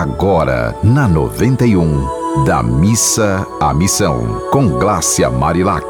agora na 91, da missa à missão, com Glácia Marilac.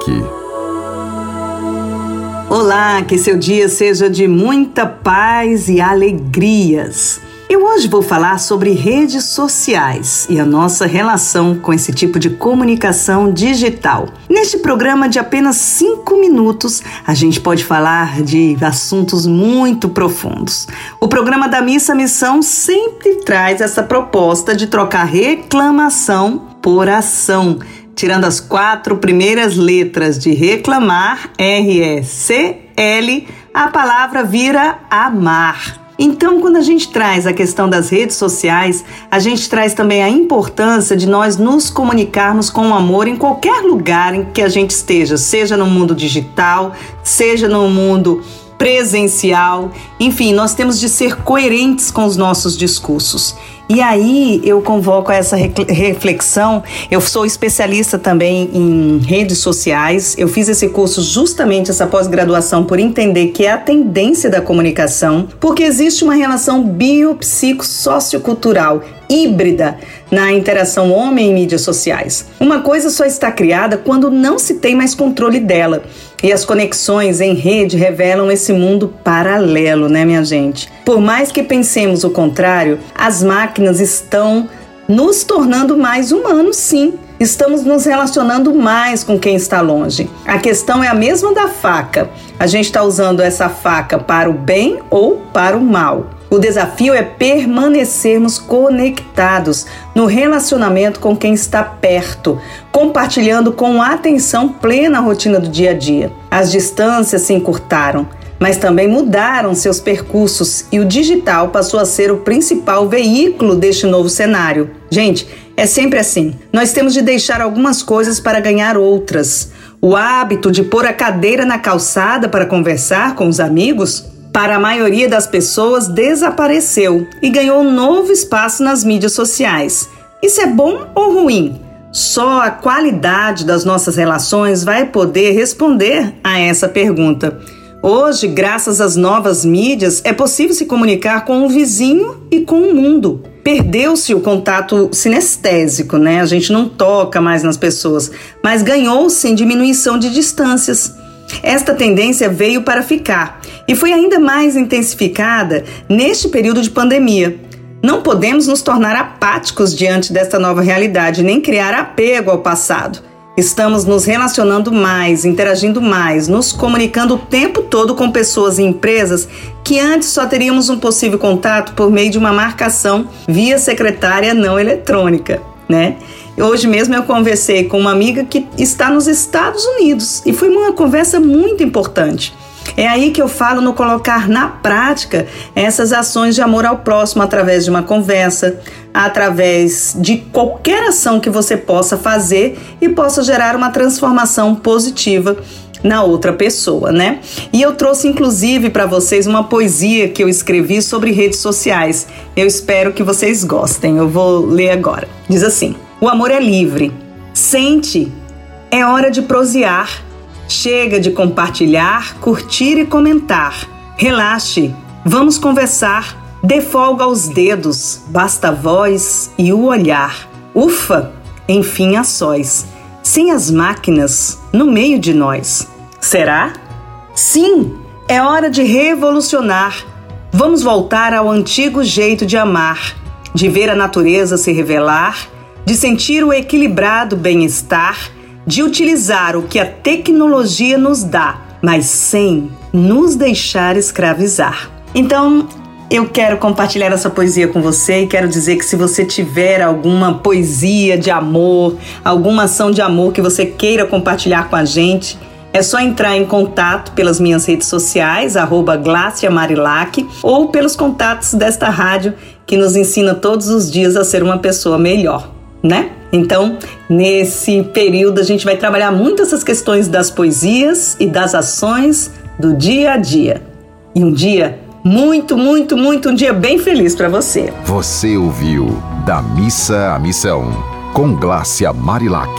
Olá, que seu dia seja de muita paz e alegrias. Eu hoje vou falar sobre redes sociais e a nossa relação com esse tipo de comunicação digital. Neste programa de apenas cinco minutos, a gente pode falar de assuntos muito profundos. O programa da Missa Missão sempre traz essa proposta de trocar reclamação por ação tirando as quatro primeiras letras de reclamar, R-E-C-L, a palavra vira amar. Então, quando a gente traz a questão das redes sociais, a gente traz também a importância de nós nos comunicarmos com amor em qualquer lugar em que a gente esteja, seja no mundo digital, seja no mundo presencial, enfim, nós temos de ser coerentes com os nossos discursos. E aí eu convoco essa reflexão. Eu sou especialista também em redes sociais. Eu fiz esse curso justamente essa pós-graduação por entender que é a tendência da comunicação, porque existe uma relação biopsico-sociocultural híbrida na interação homem e mídias sociais. Uma coisa só está criada quando não se tem mais controle dela. E as conexões em rede revelam esse mundo paralelo, né, minha gente? Por mais que pensemos o contrário, as máquinas estão nos tornando mais humanos, sim. Estamos nos relacionando mais com quem está longe. A questão é a mesma da faca. A gente está usando essa faca para o bem ou para o mal. O desafio é permanecermos conectados no relacionamento com quem está perto, compartilhando com atenção plena a rotina do dia a dia. As distâncias se encurtaram, mas também mudaram seus percursos e o digital passou a ser o principal veículo deste novo cenário. Gente, é sempre assim. Nós temos de deixar algumas coisas para ganhar outras. O hábito de pôr a cadeira na calçada para conversar com os amigos para a maioria das pessoas, desapareceu e ganhou novo espaço nas mídias sociais. Isso é bom ou ruim? Só a qualidade das nossas relações vai poder responder a essa pergunta. Hoje, graças às novas mídias, é possível se comunicar com o vizinho e com o mundo. Perdeu-se o contato sinestésico, né? A gente não toca mais nas pessoas, mas ganhou-se em diminuição de distâncias. Esta tendência veio para ficar e foi ainda mais intensificada neste período de pandemia. Não podemos nos tornar apáticos diante desta nova realidade, nem criar apego ao passado. Estamos nos relacionando mais, interagindo mais, nos comunicando o tempo todo com pessoas e empresas que antes só teríamos um possível contato por meio de uma marcação via secretária não eletrônica, né? Hoje mesmo eu conversei com uma amiga que está nos Estados Unidos e foi uma conversa muito importante. É aí que eu falo no colocar na prática essas ações de amor ao próximo através de uma conversa, através de qualquer ação que você possa fazer e possa gerar uma transformação positiva na outra pessoa, né? E eu trouxe inclusive para vocês uma poesia que eu escrevi sobre redes sociais. Eu espero que vocês gostem. Eu vou ler agora. Diz assim: o amor é livre. Sente, é hora de prosear. Chega de compartilhar, curtir e comentar. Relaxe, vamos conversar. Dê folga aos dedos, basta a voz e o olhar. Ufa, enfim a sós, sem as máquinas no meio de nós. Será? Sim, é hora de revolucionar. Vamos voltar ao antigo jeito de amar, de ver a natureza se revelar de sentir o equilibrado bem-estar, de utilizar o que a tecnologia nos dá, mas sem nos deixar escravizar. Então, eu quero compartilhar essa poesia com você e quero dizer que se você tiver alguma poesia de amor, alguma ação de amor que você queira compartilhar com a gente, é só entrar em contato pelas minhas redes sociais, arroba Marilac, ou pelos contatos desta rádio que nos ensina todos os dias a ser uma pessoa melhor né? Então, nesse período, a gente vai trabalhar muito essas questões das poesias e das ações do dia a dia. E um dia muito, muito, muito, um dia bem feliz para você. Você ouviu Da Missa à Missão, com Glácia Marilac.